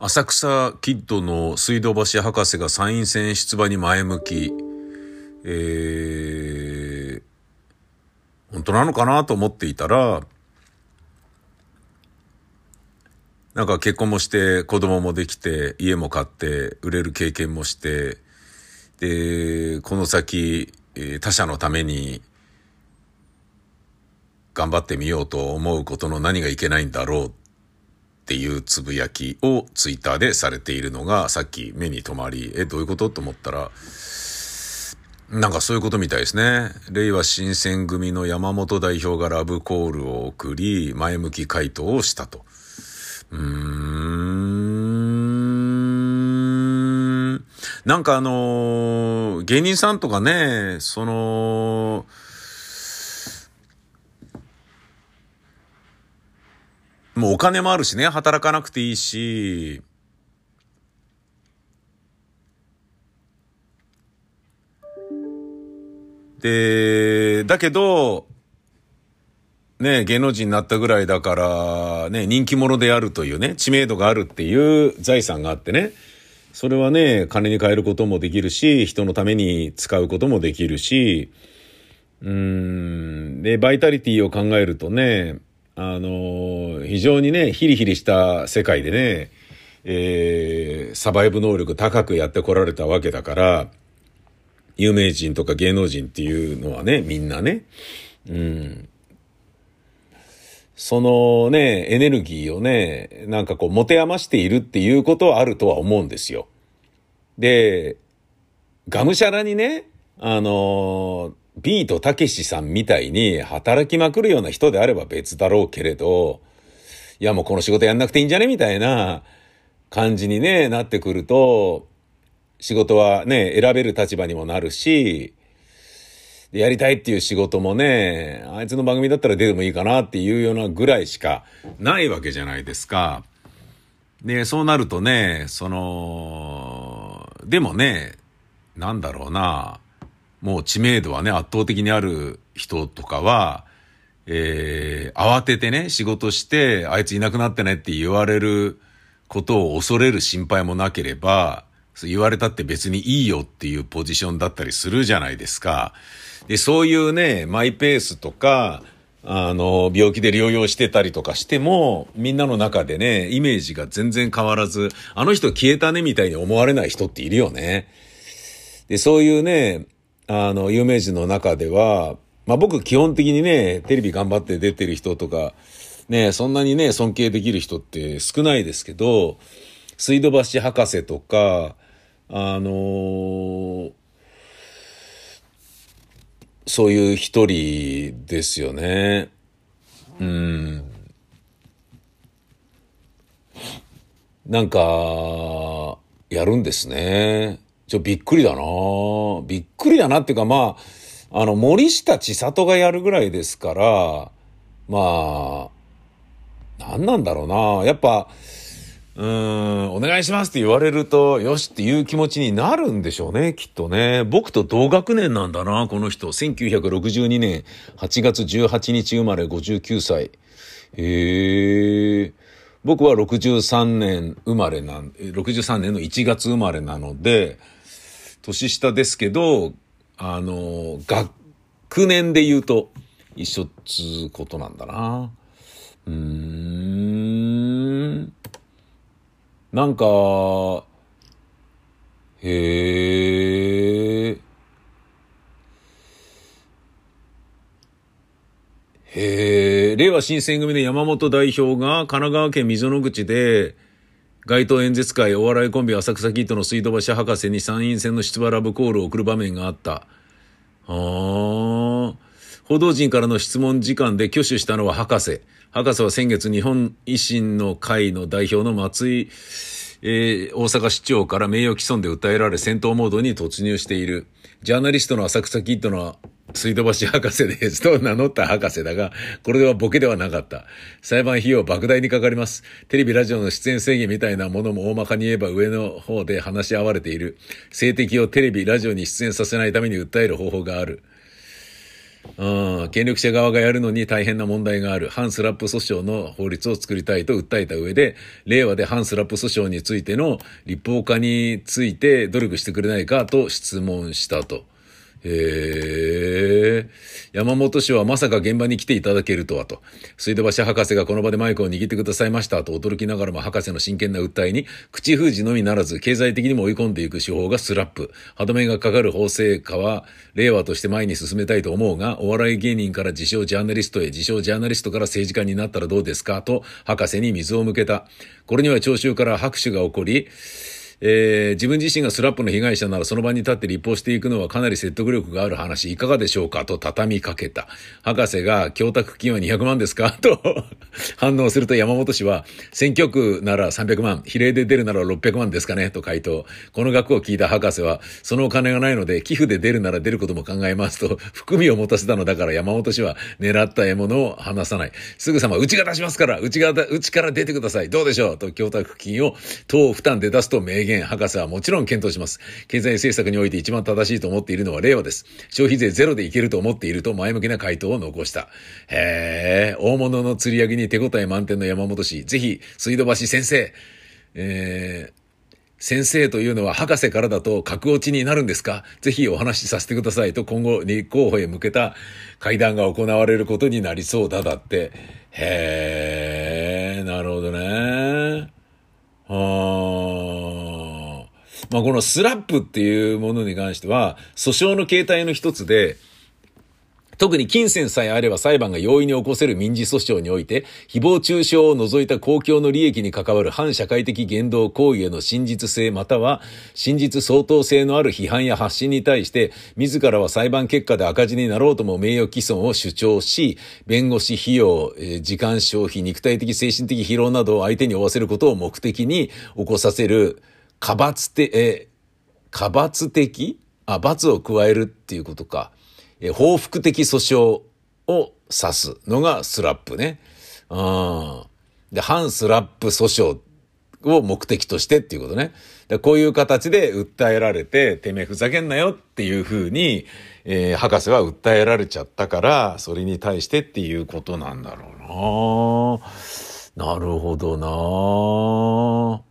浅草キッドの水道橋博士が参院選出馬に前向き、えー、本当なのかなと思っていたら、なんか結婚もして子供もできて家も買って売れる経験もしてでこの先他者のために頑張ってみようと思うことの何がいけないんだろうっっていうつぶやきをツイッターでされているのがさっき目に留まりえどういうこと？と思ったらなんかそういうことみたいですね。令和新選組の山本代表がラブコールを送り、前向き回答をしたと。うーん。なんかあのー、芸人さんとかね、その、もうお金もあるしね、働かなくていいし、で、だけど、ね、芸能人になったぐらいだから、ね、人気者であるというね、知名度があるっていう財産があってね、それはね、金に変えることもできるし、人のために使うこともできるし、うん、で、バイタリティを考えるとね、あの、非常にね、ヒリヒリした世界でね、えー、サバイブ能力高くやってこられたわけだから、有名人とか芸能人っていうのはね、みんなね、うん。そのね、エネルギーをね、なんかこう持て余しているっていうことはあるとは思うんですよ。で、がむしゃらにね、あの、ビートたけしさんみたいに働きまくるような人であれば別だろうけれど、いやもうこの仕事やんなくていいんじゃねみたいな感じにね、なってくると、仕事はね、選べる立場にもなるし、やりたいっていう仕事もね、あいつの番組だったら出てもいいかなっていうようなぐらいしかないわけじゃないですか。で、そうなるとね、その、でもね、なんだろうな、もう知名度はね、圧倒的にある人とかは、えー、慌ててね、仕事して、あいついなくなってねって言われることを恐れる心配もなければ、言われたって別にいいよっていうポジションだったりするじゃないですか。で、そういうね、マイペースとか、あの、病気で療養してたりとかしても、みんなの中でね、イメージが全然変わらず、あの人消えたねみたいに思われない人っているよね。で、そういうね、あの、有名人の中では、まあ僕基本的にね、テレビ頑張って出てる人とか、ね、そんなにね、尊敬できる人って少ないですけど、水道橋博士とか、あのー、そういう一人ですよね。うん。なんか、やるんですね。ちょ、びっくりだなびっくりだなっていうか、まあ、あの、森下千里がやるぐらいですから、まあ、何なんだろうなやっぱ、うん、お願いしますって言われると、よしっていう気持ちになるんでしょうね、きっとね。僕と同学年なんだな、この人。1962年8月18日生まれ59歳。へえ。僕は63年生まれなん、63年の1月生まれなので、年下ですけど、あの、学年で言うと一緒っつうことなんだな。うーん。なんか、へえ。へえ、令和新選組の山本代表が神奈川県溝の口で、街頭演説会お笑いコンビ浅草キッドの水道橋博士に参院選の出馬ラブコールを送る場面があった。ああ。報道陣からの質問時間で挙手したのは博士。博士は先月日本維新の会の代表の松井、えー、大阪市長から名誉毀損で訴えられ戦闘モードに突入している。ジャーナリストの浅草キッドの水道橋博士ですと名乗った博士だが、これではボケではなかった。裁判費用莫大にかかります。テレビ、ラジオの出演制限みたいなものも大まかに言えば上の方で話し合われている。性的をテレビ、ラジオに出演させないために訴える方法がある。うん、権力者側がやるのに大変な問題がある反スラップ訴訟の法律を作りたいと訴えた上で、令和で反スラップ訴訟についての立法化について努力してくれないかと質問したと。へえ。山本氏はまさか現場に来ていただけるとはと。水道橋博士がこの場でマイクを握ってくださいましたと驚きながらも博士の真剣な訴えに、口封じのみならず経済的にも追い込んでいく手法がスラップ。歯止めがかかる法制化は令和として前に進めたいと思うが、お笑い芸人から自称ジャーナリストへ、自称ジャーナリストから政治家になったらどうですかと博士に水を向けた。これには聴衆から拍手が起こり、えー、自分自身がスラップの被害者ならその場に立って立法していくのはかなり説得力がある話、いかがでしょうか？と畳みかけた。博士が、供託金は200万ですか？と反応すると山本氏は、選挙区なら300万、比例で出るなら600万ですかね？と回答。この額を聞いた博士は、そのお金がないので寄付で出るなら出ることも考えますと、含みを持たせたのだから山本氏は狙った獲物を離さない。すぐさま、うちが出しますから、うちが、うちから出てください。どうでしょう？と供託金を党負担で出すと明言。言、博士はもちろん検討します。経済政策において一番正しいと思っているのは令和です。消費税ゼロでいけると思っていると前向きな回答を残した。へえ、大物の釣り上げに手応え満点の山本氏、ぜひ、水道橋先生、えー、先生というのは博士からだと格落ちになるんですか？ぜひお話しさせてくださいと今後立候補へ向けた会談が行われることになりそうだだって。へえ、なるほどね。はあ。まあ、このスラップっていうものに関しては、訴訟の形態の一つで、特に金銭さえあれば裁判が容易に起こせる民事訴訟において、誹謗中傷を除いた公共の利益に関わる反社会的言動行為への真実性または真実相当性のある批判や発信に対して、自らは裁判結果で赤字になろうとも名誉毀損を主張し、弁護士費用、時間消費、肉体的精神的疲労などを相手に負わせることを目的に起こさせる、過罰て、え、過罰的？あ、罰を加えるっていうことか。え、報復的訴訟を指すのがスラップね。うん。で、反スラップ訴訟を目的としてっていうことね。でこういう形で訴えられて、てめえふざけんなよっていうふうに、えー、博士は訴えられちゃったから、それに対してっていうことなんだろうな。なるほどな。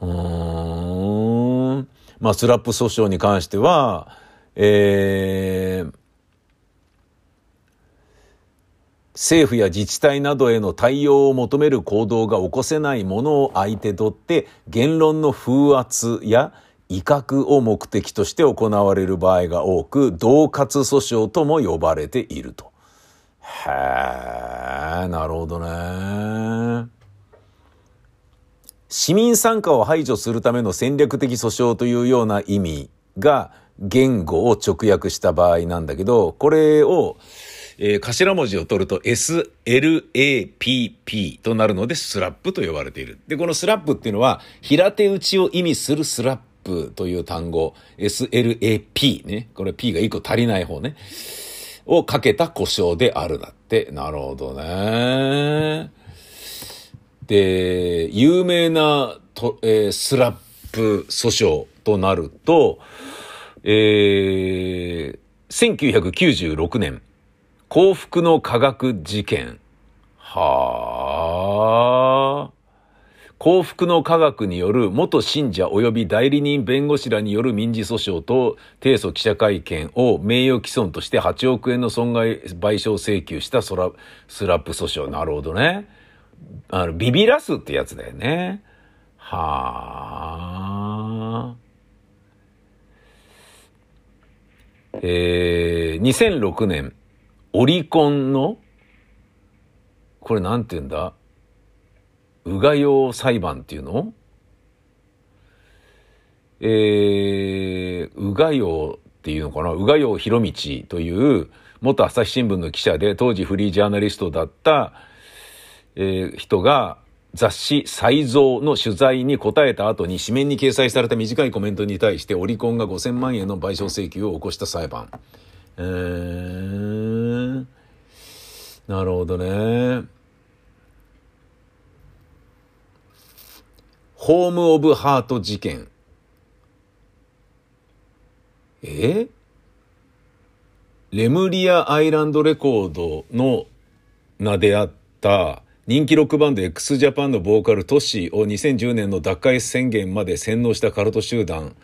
うん。まあ、スラップ訴訟に関しては、えー、政府や自治体などへの対応を求める行動が起こせないものを相手取って言論の風圧や威嚇を目的として行われる場合が多く、恫喝訴訟とも呼ばれていると。へえ、なるほどね。市民参加を排除するための戦略的訴訟というような意味が言語を直訳した場合なんだけど、これを、えー、頭文字を取ると SLAPP となるのでスラップと呼ばれている。で、このスラップっていうのは平手打ちを意味するスラップという単語、SLAP ね。これ P が1個足りない方ね。をかけた故障であるだって。なるほどね。で、有名なと、えー、スラップ訴訟となると、えー、1996年、幸福の科学事件。はあ。幸福の科学による元信者及び代理人弁護士らによる民事訴訟と提訴記者会見を名誉毀損として8億円の損害賠償請求したスラップ訴訟。なるほどね。あの、ビビらすってやつだよね。はあ。えー、2006年、オリコンの、これなんて言うんだ？うが用裁判っていうの？えー、うが用っていうのかな？うが用博道という元朝日新聞の記者で当時フリージャーナリストだったえー、人が雑誌再造の取材に答えた後に紙面に掲載された短いコメントに対してオリコンが5000万円の賠償請求を起こした裁判。えー、なるほどね。ホーム・オブ・ハート事件。え？レムリアアイランドレコードの名であった人気ロックバンド x ジャパンのボーカルトシを2010年の脱会宣言まで洗脳したカルト集団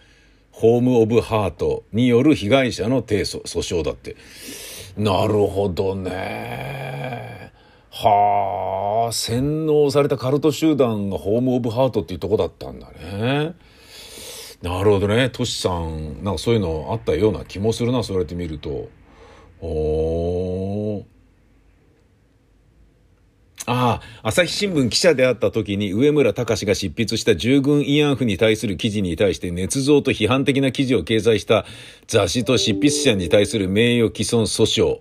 ホーム・オブ・ハートによる被害者の提訴訴訟だって。なるほどね。はあ、洗脳されたカルト集団がホーム・オブ・ハートっていうとこだったんだね。なるほどね。トシさん、なんかそういうのあったような気もするな、そうやって見ると。おああ、朝日新聞記者であった時に上村隆が執筆した従軍慰安婦に対する記事に対して捏造と批判的な記事を掲載した雑誌と執筆者に対する名誉毀損訴訟。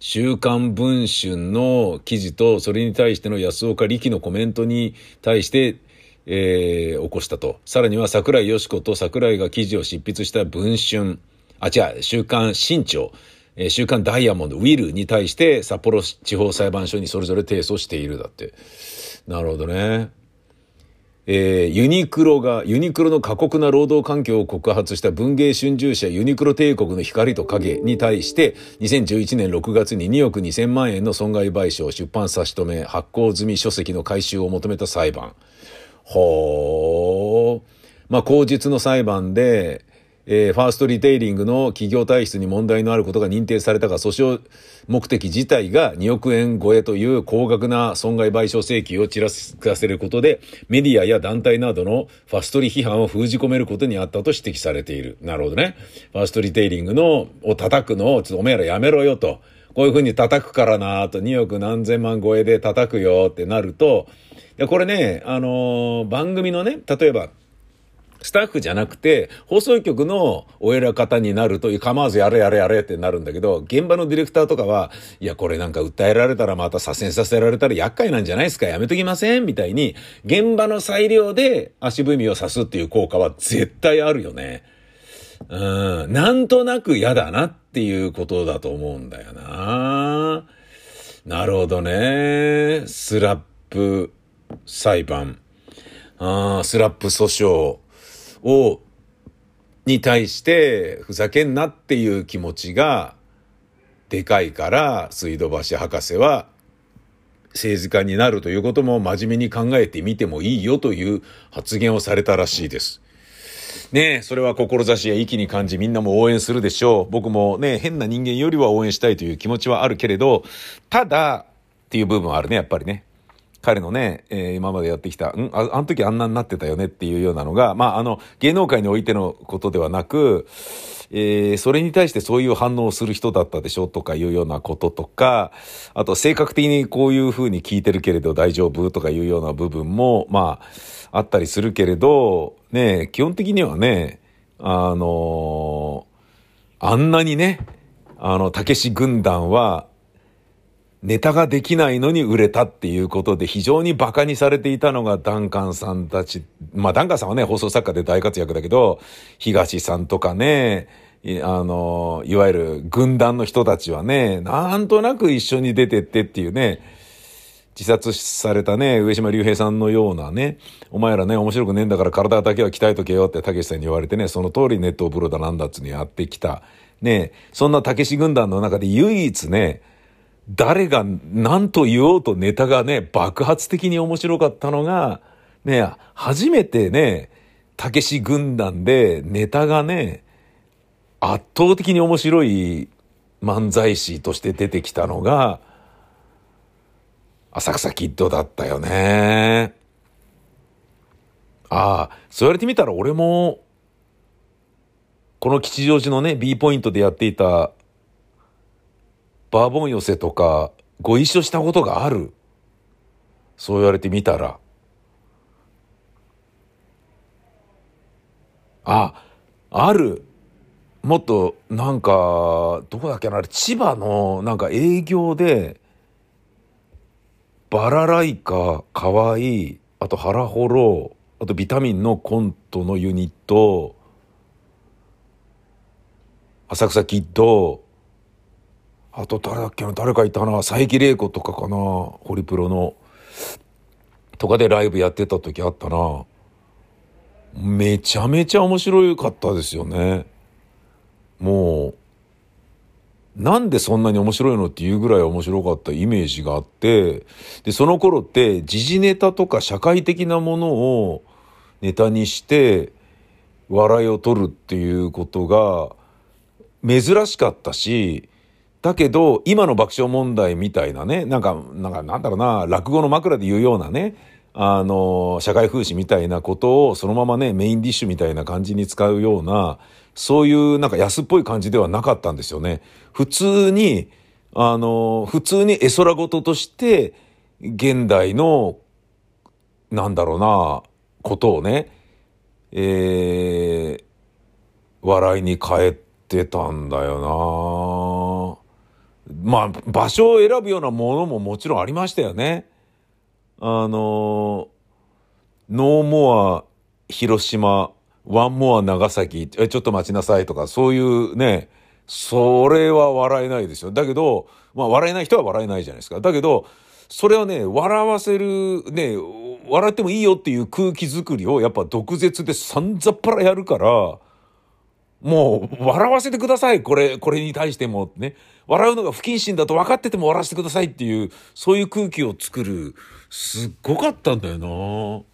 週刊文春の記事とそれに対しての安岡力のコメントに対してえー、起こしたと。さらには桜井よし子と桜井が記事を執筆した文春、あ、違う、週刊新潮、え、週刊ダイヤモンド、ウィルに対して札幌地方裁判所にそれぞれ提訴しているだって。なるほどね。えー、ユニクロが、ユニクロの過酷な労働環境を告発した文芸春秋社ユニクロ帝国の光と影に対して、2011年6月に2億2000万円の損害賠償、出版差し止め、発行済み書籍の回収を求めた裁判。ほー。まあ、口実の裁判で、えー、ファーストリテイリングの企業体質に問題のあることが認定されたが、訴訟目的自体が2億円超えという高額な損害賠償請求をちらつかせることで、メディアや団体などのファストリ批判を封じ込めることにあったと指摘されている。なるほどね。ファーストリテイリングの、を叩くのを、ちょっとおめえらやめろよと。こういうふうに叩くからなと、2億何千万超えで叩くよってなると、これね、あのー、番組のね、例えば、スタッフじゃなくて、放送局のお偉方になると、構わずやれやれやれってなるんだけど、現場のディレクターとかは、いや、これなんか訴えられたらまた左遷させられたら厄介なんじゃないですかやめときませんみたいに、現場の裁量で足踏みを刺すっていう効果は絶対あるよね。うん、なんとなく嫌だなっていうことだと思うんだよな。なるほどね。スラップ裁判、あスラップ訴訟を、に対してふざけんなっていう気持ちがでかいから水道橋博士は政治家になるということも真面目に考えてみてもいいよという発言をされたらしいです。ねえ、それは志や息に感じみんなも応援するでしょう。僕もね、変な人間よりは応援したいという気持ちはあるけれど、ただっていう部分はあるね、やっぱりね。彼のね、えー、今までやってきた、ん？ああの時あんなになってたよねっていうようなのが、まあ、あの、芸能界においてのことではなく、えー、それに対してそういう反応をする人だったでしょとかいうようなこととか、あと性格的にこういうふうに聞いてるけれど大丈夫とかいうような部分も、まあ、あったりするけれど、ね、基本的にはね、あのー、あんなにね、あの、たけし軍団は、ネタができないのに売れたっていうことで非常に馬鹿にされていたのがダンカンさんたち。まあダンカンさんはね、放送作家で大活躍だけど、東さんとかね、あの、いわゆる軍団の人たちはね、なんとなく一緒に出てってっていうね、自殺されたね、上島竜兵さんのようなね、お前らね、面白くねえんだから体だけは鍛えとけよってたけしさんに言われてね、その通りネット風呂だなんだっつにやってきた。ね、そんなたけし軍団の中で唯一ね、誰が何と言おうとネタがね、爆発的に面白かったのが、ね、初めてね、たけし軍団でネタがね、圧倒的に面白い漫才師として出てきたのが、浅草キッドだったよね。ああ、そう言われてみたら俺も、この吉祥寺のね、B ポイントでやっていたバーボン寄せとかご一緒したことがある？そう言われてみたら。あ、ある。もっと、なんか、どこだっけな、千葉の、なんか営業で、バラライカ、かわいい、あとハラホロ、あとビタミンのコントのユニット、浅草キッド、あと誰だっけな誰かいたな佐伯玲子とかかなホリプロの。とかでライブやってた時あったな。めちゃめちゃ面白かったですよね。もうなんでそんなに面白いのっていうぐらい面白かったイメージがあって、で、その頃って時事ネタとか社会的なものをネタにして笑いを取るっていうことが珍しかったし、だけど、今の爆笑問題みたいなね、なんか、なんか、なんだろうな、落語の枕で言うようなね、あの、社会風刺みたいなことをそのままね、メインディッシュみたいな感じに使うような、そういうなんか安っぽい感じではなかったんですよね。普通に、あの、普通に絵空事として、現代の、なんだろうな、ことをね、えー、笑いに変えてたんだよなまあ、場所を選ぶようなものももちろんありましたよね。あの、ノーモア広島、ワンモア長崎、ちょっと待ちなさいとか、そういうね、それは笑えないですよ。だけど、まあ笑えない人は笑えないじゃないですか。だけど、それはね、笑わせる、ね、笑ってもいいよっていう空気作りをやっぱ毒舌でさんざっぱらやるから、もう、笑わせてください。これ、これに対しても、ね。笑うのが不謹慎だと分かってても笑わせてくださいっていう、そういう空気を作る、すっごかったんだよな。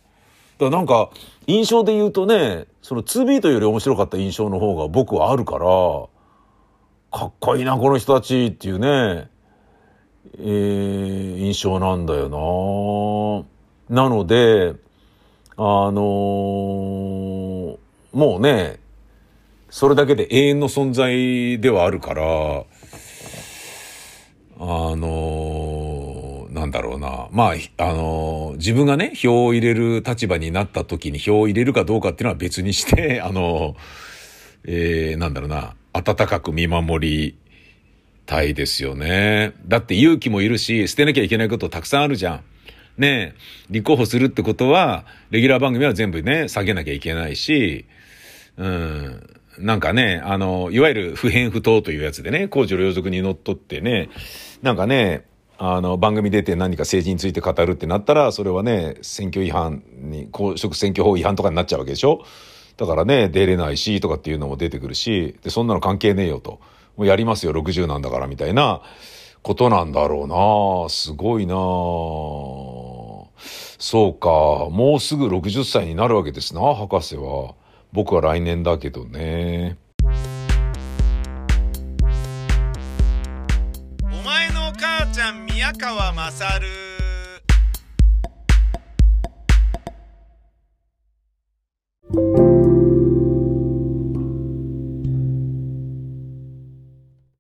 だからなんか、印象で言うとね、その2ビートより面白かった印象の方が僕はあるから、かっこいいな、この人たちっていうね、えー、印象なんだよな。なので、あのー、もうね、それだけで永遠の存在ではあるから、あのー、なんだろうな。まあ、あのー、自分がね、票を入れる立場になった時に票を入れるかどうかっていうのは別にして、あのー、えー、なんだろうな、温かく見守りたいですよね。だって勇気もいるし、捨てなきゃいけないことたくさんあるじゃん。ね立候補するってことは、レギュラー番組は全部ね、下げなきゃいけないし、うん、なんかね、あの、いわゆる不偏不当というやつでね、公序良俗にのっとってね、なんかね、あの、番組出て何か政治について語るってなったら、それはね、選挙違反に、公職選挙法違反とかになっちゃうわけでしょ？だからね、出れないし、とかっていうのも出てくるし、で、そんなの関係ねえよと。もうやりますよ、60なんだから、みたいなことなんだろうなすごいなそうか、もうすぐ60歳になるわけですな、博士は。僕は来年だけどね。お前のお母ちゃん宮川勝